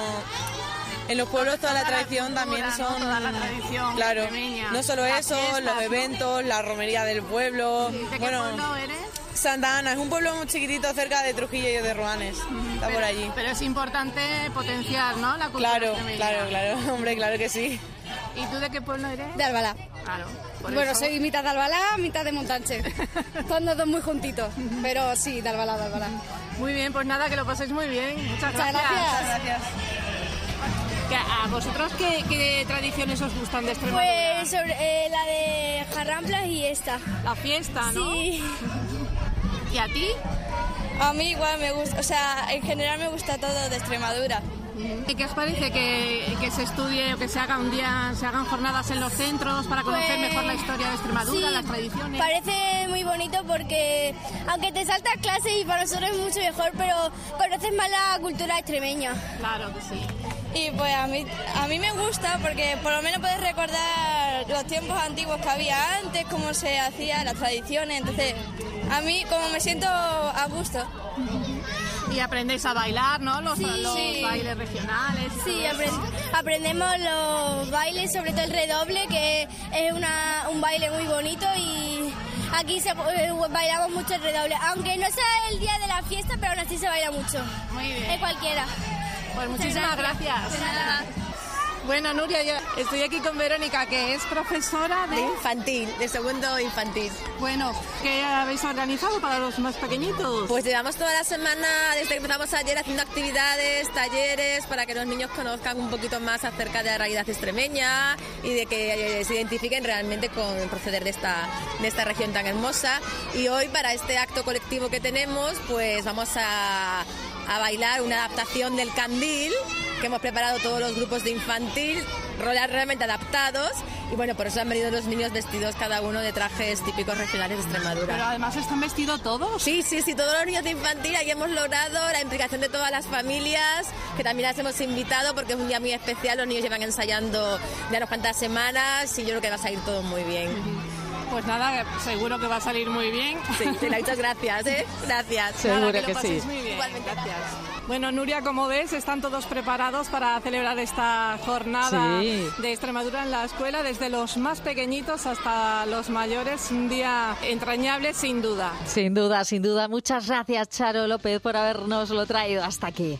en los pueblos toda la tradición también son... Toda la tradición Claro, no solo eso, los eventos, la romería del pueblo. ¿De qué bueno, eres? Santa Ana es un pueblo muy chiquitito cerca de Trujillo y de Ruanes. Está por allí. Pero es importante potenciar, ¿no? La cultura Claro, claro, claro, hombre, claro que sí. ¿Y tú de qué pueblo eres? De Albalá. Claro. Bueno, eso- soy mitad de Albalá, mitad de Montanche. Son los dos muy juntitos, pero sí, de Albalá, de Albalá. Muy bien, pues nada, que lo paséis muy bien. Muchas Muchas gracias. gracias. ¿A vosotros qué, qué tradiciones os gustan de Extremadura? Pues sobre eh, la de Jarramplas y esta. La fiesta, ¿no? Sí. ¿Y a ti? A mí igual me gusta, o sea, en general me gusta todo de Extremadura. ¿Y qué os parece que, que se estudie o que se haga un día, se hagan jornadas en los centros para conocer Pues, mejor la historia de Extremadura, sí, las tradiciones? Parece muy bonito porque, aunque te saltas clases y para nosotros es mucho mejor, pero conoces más la cultura extremeña. Claro que sí. Y pues a mí, a mí me gusta porque por lo menos puedes recordar los tiempos antiguos que había antes, cómo se hacía, las tradiciones. Entonces, a mí como me siento a gusto. Y aprendéis a bailar, ¿no? Los, Sí. los Sí. bailes regionales. Sí, aprendemos los bailes, sobre todo el redoble, que es una, un baile muy bonito y aquí se, eh, bailamos mucho el redoble. Aunque no sea el día de la fiesta, pero aún así se baila mucho. Muy bien. En cualquiera. Pues muchísimas gracias. Nada. Bueno, Nuria, yo estoy aquí con Verónica, que es profesora de... infantil, de segundo infantil. Bueno, ¿qué habéis organizado para los más pequeñitos? Pues llevamos toda la semana, desde que empezamos ayer, haciendo actividades, talleres, para que los niños conozcan un poquito más acerca de la realidad extremeña y de que eh, se identifiquen realmente con el proceder de esta, de esta región tan hermosa. Y hoy, para este acto colectivo que tenemos, pues vamos a, a bailar una adaptación del candil que hemos preparado todos los grupos de infantil, roles realmente adaptados. Y bueno, por eso han venido los niños vestidos cada uno de trajes típicos regionales de Extremadura. Pero además están vestidos todos. Sí, sí, sí, todos los niños de infantil. Ahí hemos logrado la implicación de todas las familias, que también las hemos invitado porque es un día muy especial. Los niños llevan ensayando ya unas cuantas semanas y yo creo que va a salir todo muy bien. Pues nada, seguro que va a salir muy bien. Sí, te lo he dicho, gracias, ¿eh? Gracias. Nada, que, lo paséis muy bien. Gracias. Bueno, Nuria, como ves, están todos preparados para celebrar esta jornada Sí. de Extremadura en la escuela, desde los más pequeñitos hasta los mayores. Un día entrañable, sin duda. Sin duda, sin duda. Muchas gracias, Charo López, por habernos lo traído hasta aquí.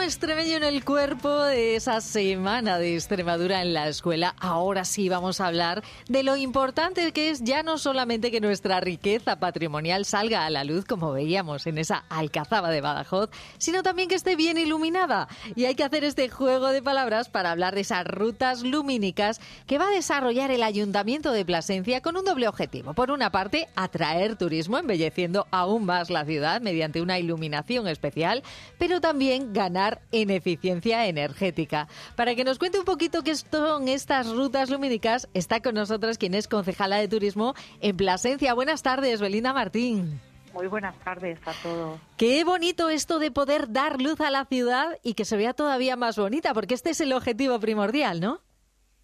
Ritmo extremeño en el cuerpo de esa semana de Extremadura en la escuela, ahora sí vamos a hablar de lo importante que es ya no solamente que nuestra riqueza patrimonial salga a la luz, como veíamos en esa alcazaba de Badajoz, sino también que esté bien iluminada. Y hay que hacer este juego de palabras para hablar de esas rutas lumínicas que va a desarrollar el Ayuntamiento de Plasencia con un doble objetivo. Por una parte, atraer turismo, embelleciendo aún más la ciudad mediante una iluminación especial, pero también ganar en eficiencia energética. Para que nos cuente un poquito qué son estas rutas lumínicas, está con nosotros quien es concejala de turismo en Plasencia. Buenas tardes, Belinda Martín. Muy buenas tardes a todos. Qué bonito esto de poder dar luz a la ciudad y que se vea todavía más bonita, porque este es el objetivo primordial, ¿no?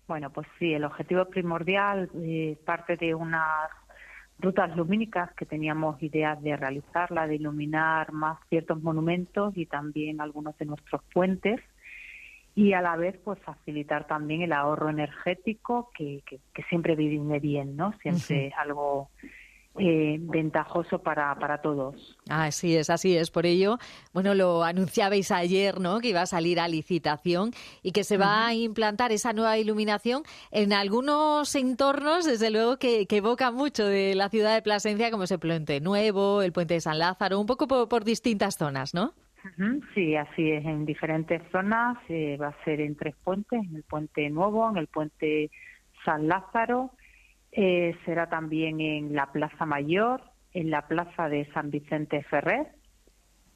Bueno, pues sí, el objetivo primordial eh, parte de unas rutas lumínicas que teníamos ideas de realizarla, de iluminar más ciertos monumentos y también algunos de nuestros puentes y a la vez pues facilitar también el ahorro energético que, que, siempre viene bien, ¿no? Siempre es algo eh, ventajoso para, para todos. Así es, así es. Por ello, bueno, lo anunciabais ayer, ¿no? Que iba a salir a licitación y que se va a implantar esa nueva iluminación en algunos entornos, desde luego, que, que evoca mucho de la ciudad de Plasencia, como es el Puente Nuevo, el Puente de San Lázaro, un poco por, distintas zonas, ¿no? Sí, así es, en diferentes zonas. Eh, va a ser en tres puentes, en el Puente Nuevo, en el Puente San Lázaro eh, será también en la Plaza Mayor, en la Plaza de San Vicente Ferrer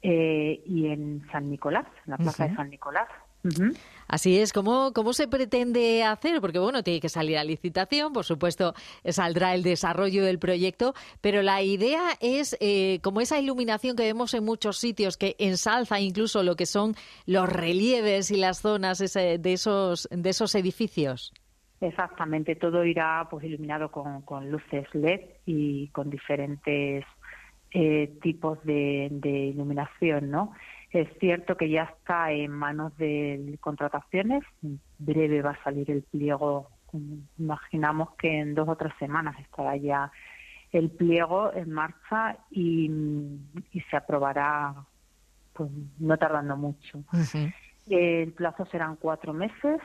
eh, y en San Nicolás, en la Plaza de San Nicolás. Así es, ¿Cómo, ¿cómo se pretende hacer? Porque bueno, tiene que salir a licitación, por supuesto saldrá el desarrollo del proyecto, pero la idea es eh, como esa iluminación que vemos en muchos sitios que ensalza incluso lo que son los relieves y las zonas de, esos, de esos edificios. Exactamente, todo irá pues iluminado con, con luces LED y con diferentes eh, tipos de, iluminación, ¿no? Es cierto que ya está en manos de contrataciones, en breve va a salir el pliego, imaginamos que en dos o tres semanas estará ya el pliego en marcha y, se aprobará pues no tardando mucho. El plazo serán cuatro meses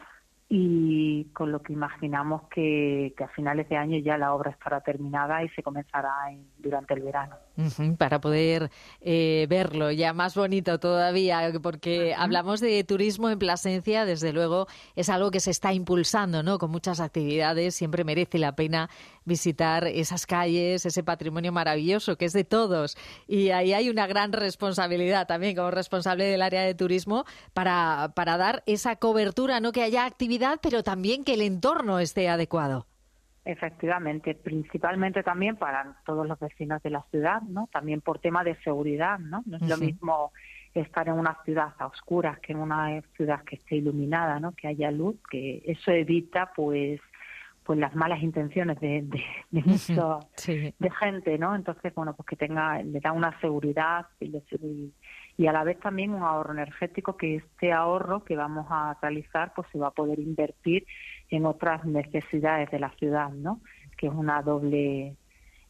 y con lo que imaginamos que, a finales de año ya la obra estará terminada y se comenzará durante el verano. para poder eh, verlo ya más bonito todavía, porque hablamos de turismo en Plasencia, desde luego es algo que se está impulsando, ¿no? Con muchas actividades, siempre merece la pena visitar esas calles, ese patrimonio maravilloso que es de todos. Y ahí hay una gran responsabilidad también como responsable del área de turismo para, para dar esa cobertura, ¿no? Que haya actividades pero también que el entorno esté adecuado. Efectivamente, principalmente también para todos los vecinos de la ciudad, ¿no? También por tema de seguridad, ¿no? No es lo mismo estar en una ciudad a oscuras que en una ciudad que esté iluminada, ¿no? Que haya luz, que eso evita, pues, pues las malas intenciones de, de, de, de gente, ¿no? Entonces, bueno, pues que tenga, le da una seguridad y, y, a la vez también un ahorro energético, que este ahorro que vamos a realizar, pues se va a poder invertir en otras necesidades de la ciudad, ¿no? Que es una doble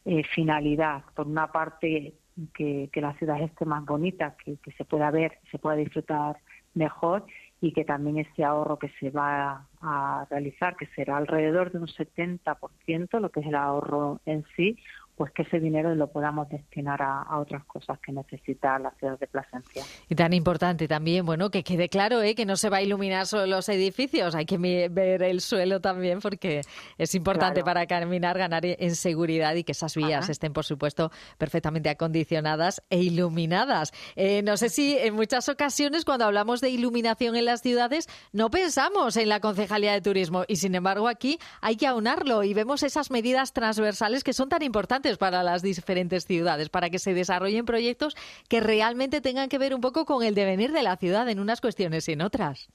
eh, finalidad. Por una parte, que, que la ciudad esté más bonita, que, que se pueda ver, se pueda disfrutar mejor y que también ese ahorro que se va a realizar, que será alrededor de un 70%, lo que es el ahorro en sí, pues que ese dinero lo podamos destinar a, otras cosas que necesita la ciudad de Plasencia. Y tan importante también, bueno, que quede claro ¿eh? que no se va a iluminar solo los edificios, hay que ver el suelo también porque es importante para caminar, ganar en seguridad y que esas vías estén, por supuesto, perfectamente acondicionadas e iluminadas. Eh, no sé si en muchas ocasiones cuando hablamos de iluminación en las ciudades no pensamos en la Concejalía de Turismo y, sin embargo, aquí hay que aunarlo y vemos esas medidas transversales que son tan importantes para las diferentes ciudades, para que se desarrollen proyectos que realmente tengan que ver un poco con el devenir de la ciudad en unas cuestiones y en otras.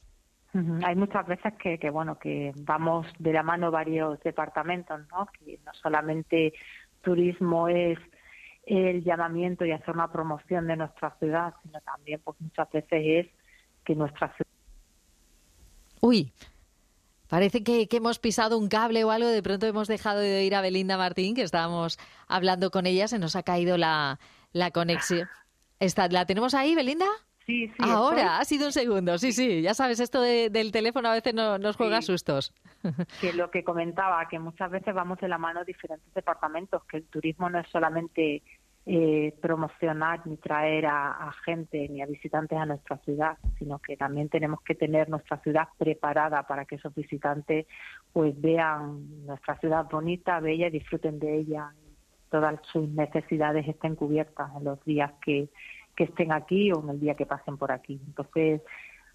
Hay muchas veces que, que, bueno que vamos de la mano varios departamentos, ¿no? Que no solamente turismo es el llamamiento y hacer una promoción de nuestra ciudad, sino también pues muchas veces es que nuestra ciudad Uy, Parece que, hemos pisado un cable o algo, de pronto hemos dejado de oír a Belinda Martín, que estábamos hablando con ella, se nos ha caído la, la conexión. Está, ¿La tenemos ahí, Belinda? Sí, sí. Ahora, ha sido un segundo, sí, sí, ya sabes, esto del teléfono a veces nos juega sustos. Que lo que comentaba, que muchas veces vamos de la mano diferentes departamentos, que el turismo no es solamente eh, promocionar ni traer a, gente ni a visitantes a nuestra ciudad, sino que también tenemos que tener nuestra ciudad preparada para que esos visitantes pues vean nuestra ciudad bonita, bella y disfruten de ella. Todas sus necesidades estén cubiertas en los días que, que estén aquí o en el día que pasen por aquí. Entonces,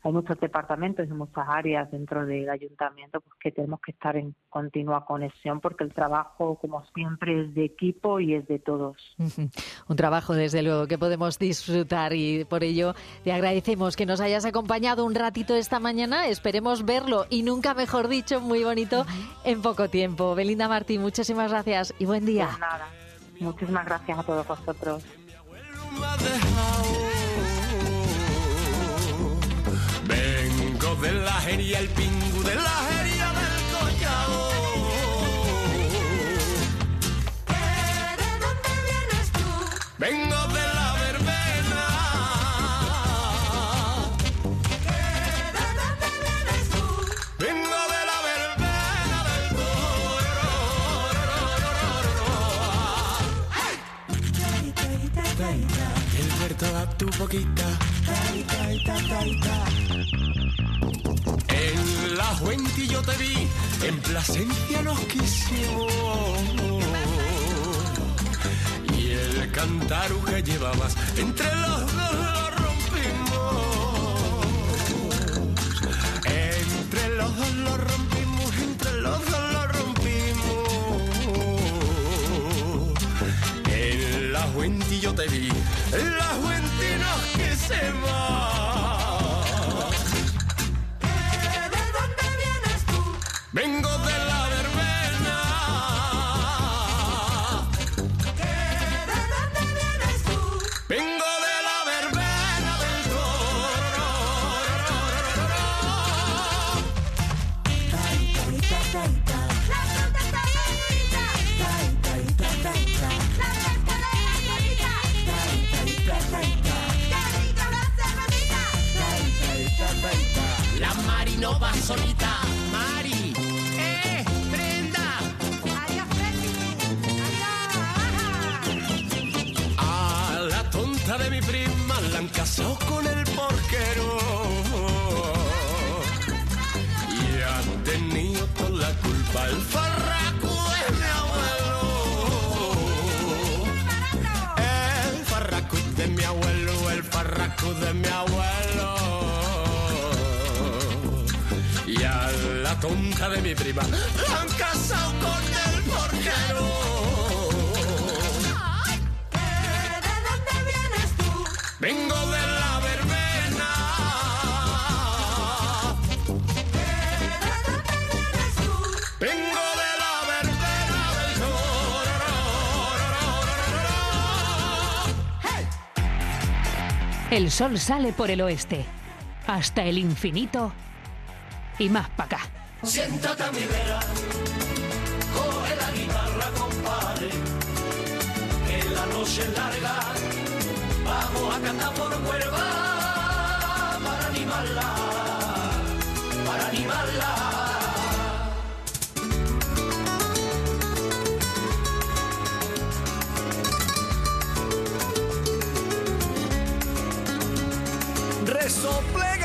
hay muchos departamentos y muchas áreas dentro del ayuntamiento pues, que tenemos que estar en continua conexión porque el trabajo, como siempre, es de equipo y es de todos. Un trabajo, desde luego, que podemos disfrutar y por ello te agradecemos que nos hayas acompañado un ratito esta mañana. Esperemos verlo y nunca mejor dicho, muy bonito, en poco tiempo. Belinda Martín, muchísimas gracias y buen día. Pues nada, muchísimas gracias a todos vosotros. De la jería, el pingu de la jería del collado. ¿De dónde vienes tú? Vengo de la verbena. ¿De dónde vienes tú? Vengo de la verbena del El huerto a tu boquita. En la Juenti yo te vi, en Plasencia nos quisimos. Y el cantaru que llevabas, entre los dos lo rompimos. Entre los dos lo rompimos, entre los dos lo rompimos. En la Juenti yo te vi, en la Juenti nos quisimos. Vengo El sol sale por el oeste, hasta el infinito y más para acá. Siéntate a mi vera, coge la guitarra, compadre, que la noche es larga, vamos a cantar por cuerva, para animarla, para animarla. so play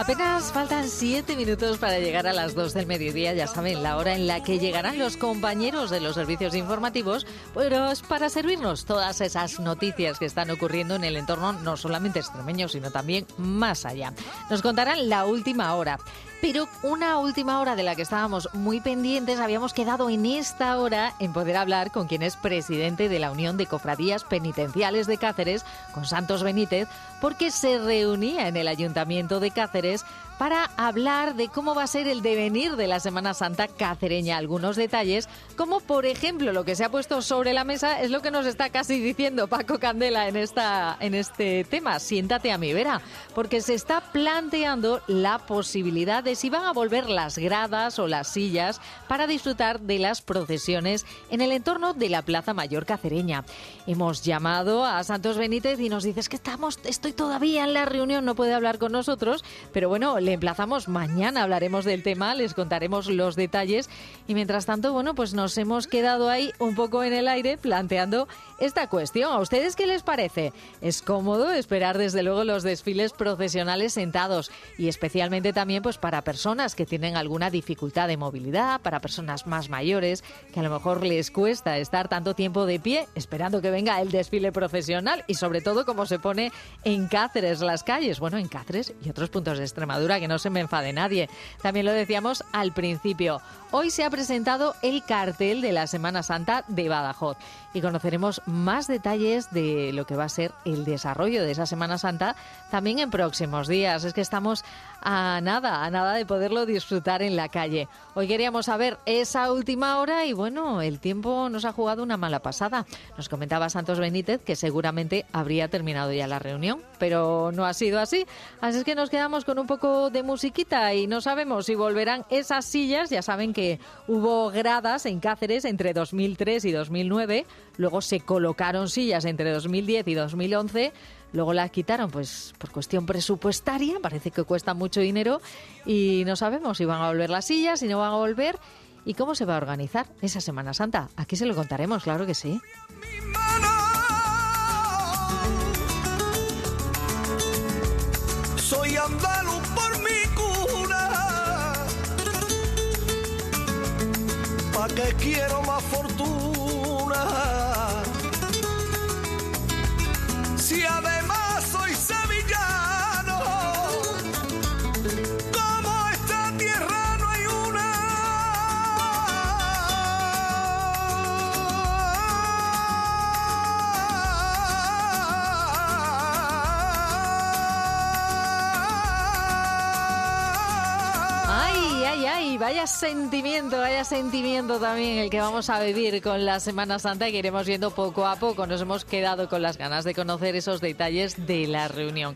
Apenas faltan siete minutos para llegar a las dos del mediodía, ya saben, la hora en la que llegarán los compañeros de los servicios informativos, pues para servirnos todas esas noticias que están ocurriendo en el entorno no solamente extremeño, sino también más allá. Nos contarán la última hora. Pero una última hora de la que estábamos muy pendientes, habíamos quedado en esta hora en poder hablar con quien es presidente de la Unión de Cofradías Penitenciales de Cáceres, con Santos Benítez, porque se reunía en el Ayuntamiento de Cáceres para hablar de cómo va a ser el devenir de la Semana Santa cacereña. Algunos detalles, como por ejemplo lo que se ha puesto sobre la mesa, es lo que nos está casi diciendo Paco Candela en, esta, en este tema. Siéntate a mi vera, porque se está planteando la posibilidad de si van a volver las gradas o las sillas para disfrutar de las procesiones en el entorno de la Plaza Mayor cacereña. Hemos llamado a Santos Benítez y nos dice "Es que estamos, estoy todavía en la reunión, no puede hablar con nosotros, pero bueno, le emplazamos mañana, hablaremos del tema, les contaremos los detalles. Y mientras tanto, bueno, pues nos hemos quedado ahí un poco en el aire planteando esta cuestión. ¿A ustedes qué les parece? ¿Es cómodo esperar desde luego los desfiles procesionales sentados y especialmente también pues para personas que tienen alguna dificultad de movilidad, para personas más mayores que a lo mejor les cuesta estar tanto tiempo de pie esperando que venga el desfile profesional y sobre todo como se pone en Cáceres las calles, bueno, en Cáceres y otros puntos de Extremadura que no se me enfade nadie. También lo decíamos al principio. Hoy se ha presentado el cartel de la Semana Santa de Badajoz y conoceremos más detalles de lo que va a ser el desarrollo de esa Semana Santa también en próximos días. Es que estamos a nada, a nada de poderlo disfrutar en la calle. Hoy queríamos saber esa última hora y bueno, el tiempo nos ha jugado una mala pasada. Nos comentaba Santos Benítez que seguramente habría terminado ya la reunión, pero no ha sido así. Así es que nos quedamos con un poco de musiquita y no sabemos si volverán esas sillas. Ya saben que hubo gradas en Cáceres entre 2003 y 2009, luego se colocaron sillas entre 2010 y 2011 Luego la quitaron, pues por cuestión presupuestaria, parece que cuesta mucho dinero y no sabemos si van a volver las sillas, si no van a volver y cómo se va a organizar esa Semana Santa. Aquí se lo contaremos, claro que sí. Soy andaluz por mi cuna. ¿Pa' qué quiero más fortuna? Si además soy Ay, ay, ay, vaya sentimiento, vaya sentimiento también el que vamos a vivir con la Semana Santa y que iremos viendo poco a poco. Nos hemos quedado con las ganas de conocer esos detalles de la reunión.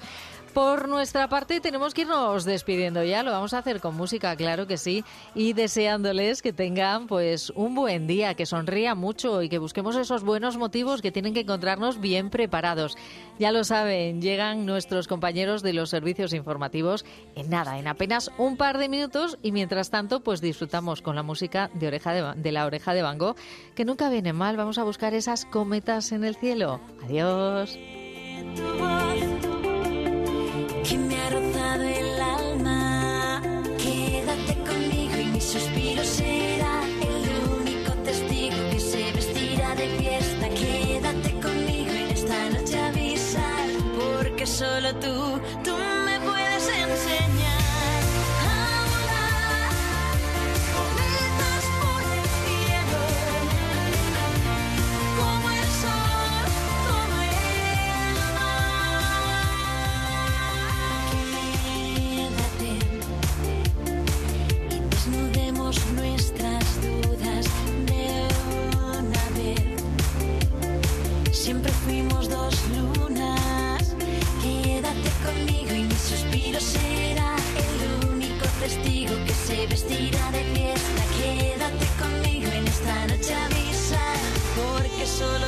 Por nuestra parte tenemos que irnos despidiendo ya, lo vamos a hacer con música, claro que sí, y deseándoles que tengan pues un buen día, que sonría mucho y que busquemos esos buenos motivos que tienen que encontrarnos bien preparados. Ya lo saben, llegan nuestros compañeros de los servicios informativos en nada, en apenas un par de minutos y mientras tanto pues disfrutamos con la música de, oreja de, de la oreja de Bango, que nunca viene mal, vamos a buscar esas cometas en el cielo. Adiós. Que me ha rozado el alma. Quédate conmigo y mi suspiro será el único testigo que se vestirá de fiesta. Quédate conmigo en esta noche avisar, porque solo tú, tú lunas. Quédate conmigo y mi suspiro será el único testigo que se vestirá de fiesta. Quédate conmigo en esta noche avisa, porque solo